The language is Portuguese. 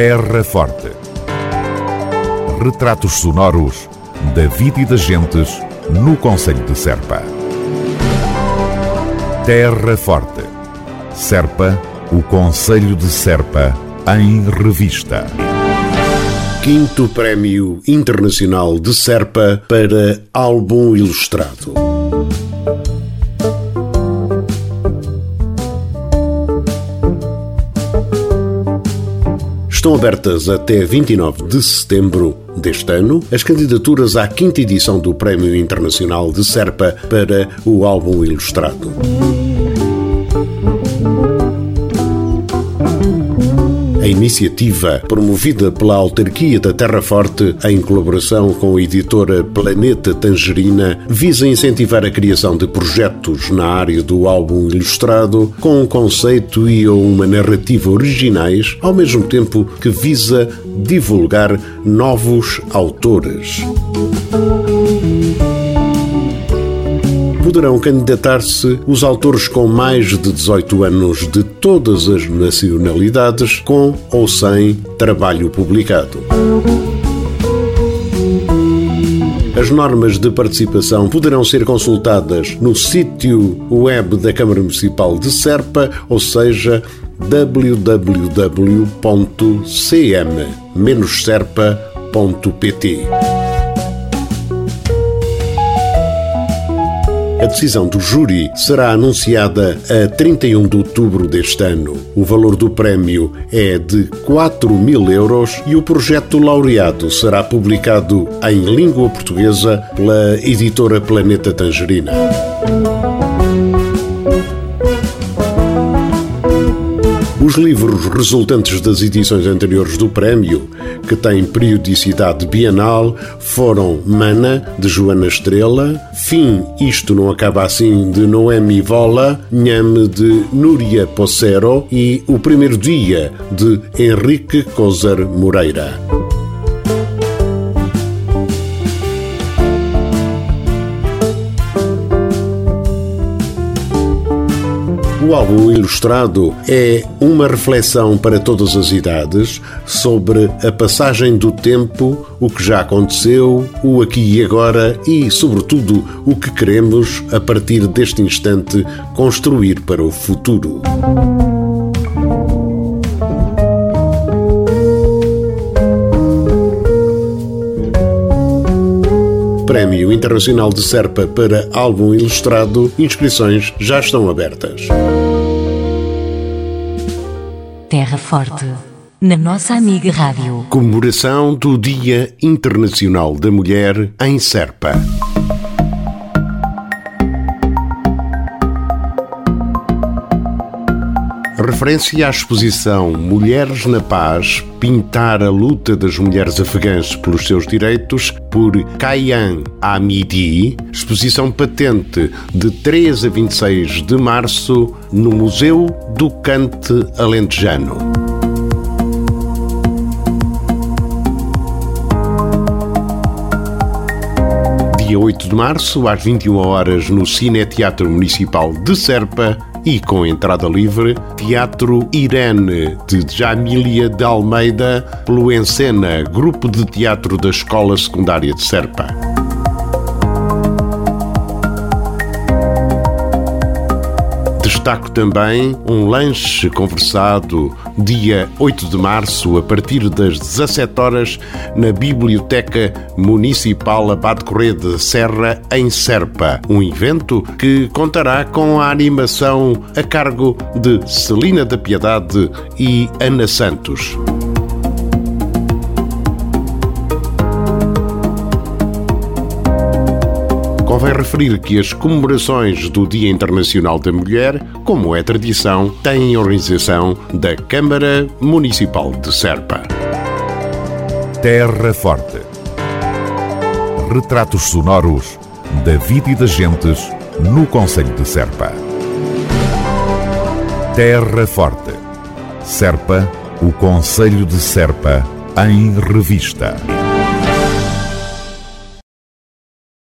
Terra Forte. Retratos sonoros da vida e das gentes no Conselho de Serpa. Terra Forte. Serpa, o Conselho de Serpa, em revista. Quinto Prémio Internacional de Serpa para Álbum Ilustrado. Estão abertas até 29 de setembro deste ano as candidaturas à quinta edição do Prémio Internacional de Serpa para o álbum ilustrado. A iniciativa, promovida pela autarquia da Terra Forte em colaboração com a editora Planeta Tangerina, visa incentivar a criação de projetos na área do álbum ilustrado com um conceito e ou uma narrativa originais, ao mesmo tempo que visa divulgar novos autores poderão candidatar-se os autores com mais de 18 anos de todas as nacionalidades, com ou sem trabalho publicado. As normas de participação poderão ser consultadas no sítio web da Câmara Municipal de Serpa, ou seja, www.cm-serpa.pt. A decisão do júri será anunciada a 31 de outubro deste ano. O valor do prémio é de 4 mil euros e o projeto laureado será publicado em língua portuguesa pela editora Planeta Tangerina. Os livros resultantes das edições anteriores do prémio, que têm periodicidade bienal, foram Mana, de Joana Estrela, Fim, Isto Não Acaba Assim, de Noemi Vola, Nhame, de Núria Possero e O Primeiro Dia, de Henrique Coser Moreira. O álbum ilustrado é uma reflexão para todas as idades sobre a passagem do tempo, o que já aconteceu, o aqui e agora e, sobretudo, o que queremos, a partir deste instante, construir para o futuro. Prémio Internacional de Serpa para Álbum Ilustrado, inscrições já estão abertas. Terra Forte, na nossa amiga Rádio. Comemoração do Dia Internacional da Mulher em Serpa. Referência à exposição Mulheres na Paz Pintar a luta das mulheres afegãs pelos seus direitos por Kayan Amidi, exposição patente de 3 a 26 de março no Museu do Cante Alentejano. dia 8 de março, às 21 horas, no Cine Teatro Municipal de Serpa, e com entrada livre, Teatro Irene de Jamília de Almeida, pelo Encena, grupo de teatro da Escola Secundária de Serpa. Destaco também um lanche conversado dia 8 de março, a partir das 17 horas, na Biblioteca Municipal Abade Correia de Serra, em Serpa. Um evento que contará com a animação a cargo de Celina da Piedade e Ana Santos. Convém referir que as comemorações do Dia Internacional da Mulher, como é tradição, têm organização da Câmara Municipal de Serpa. Terra Forte. Retratos sonoros da vida e das gentes no Conselho de Serpa. Terra Forte. Serpa, o Conselho de Serpa, em revista.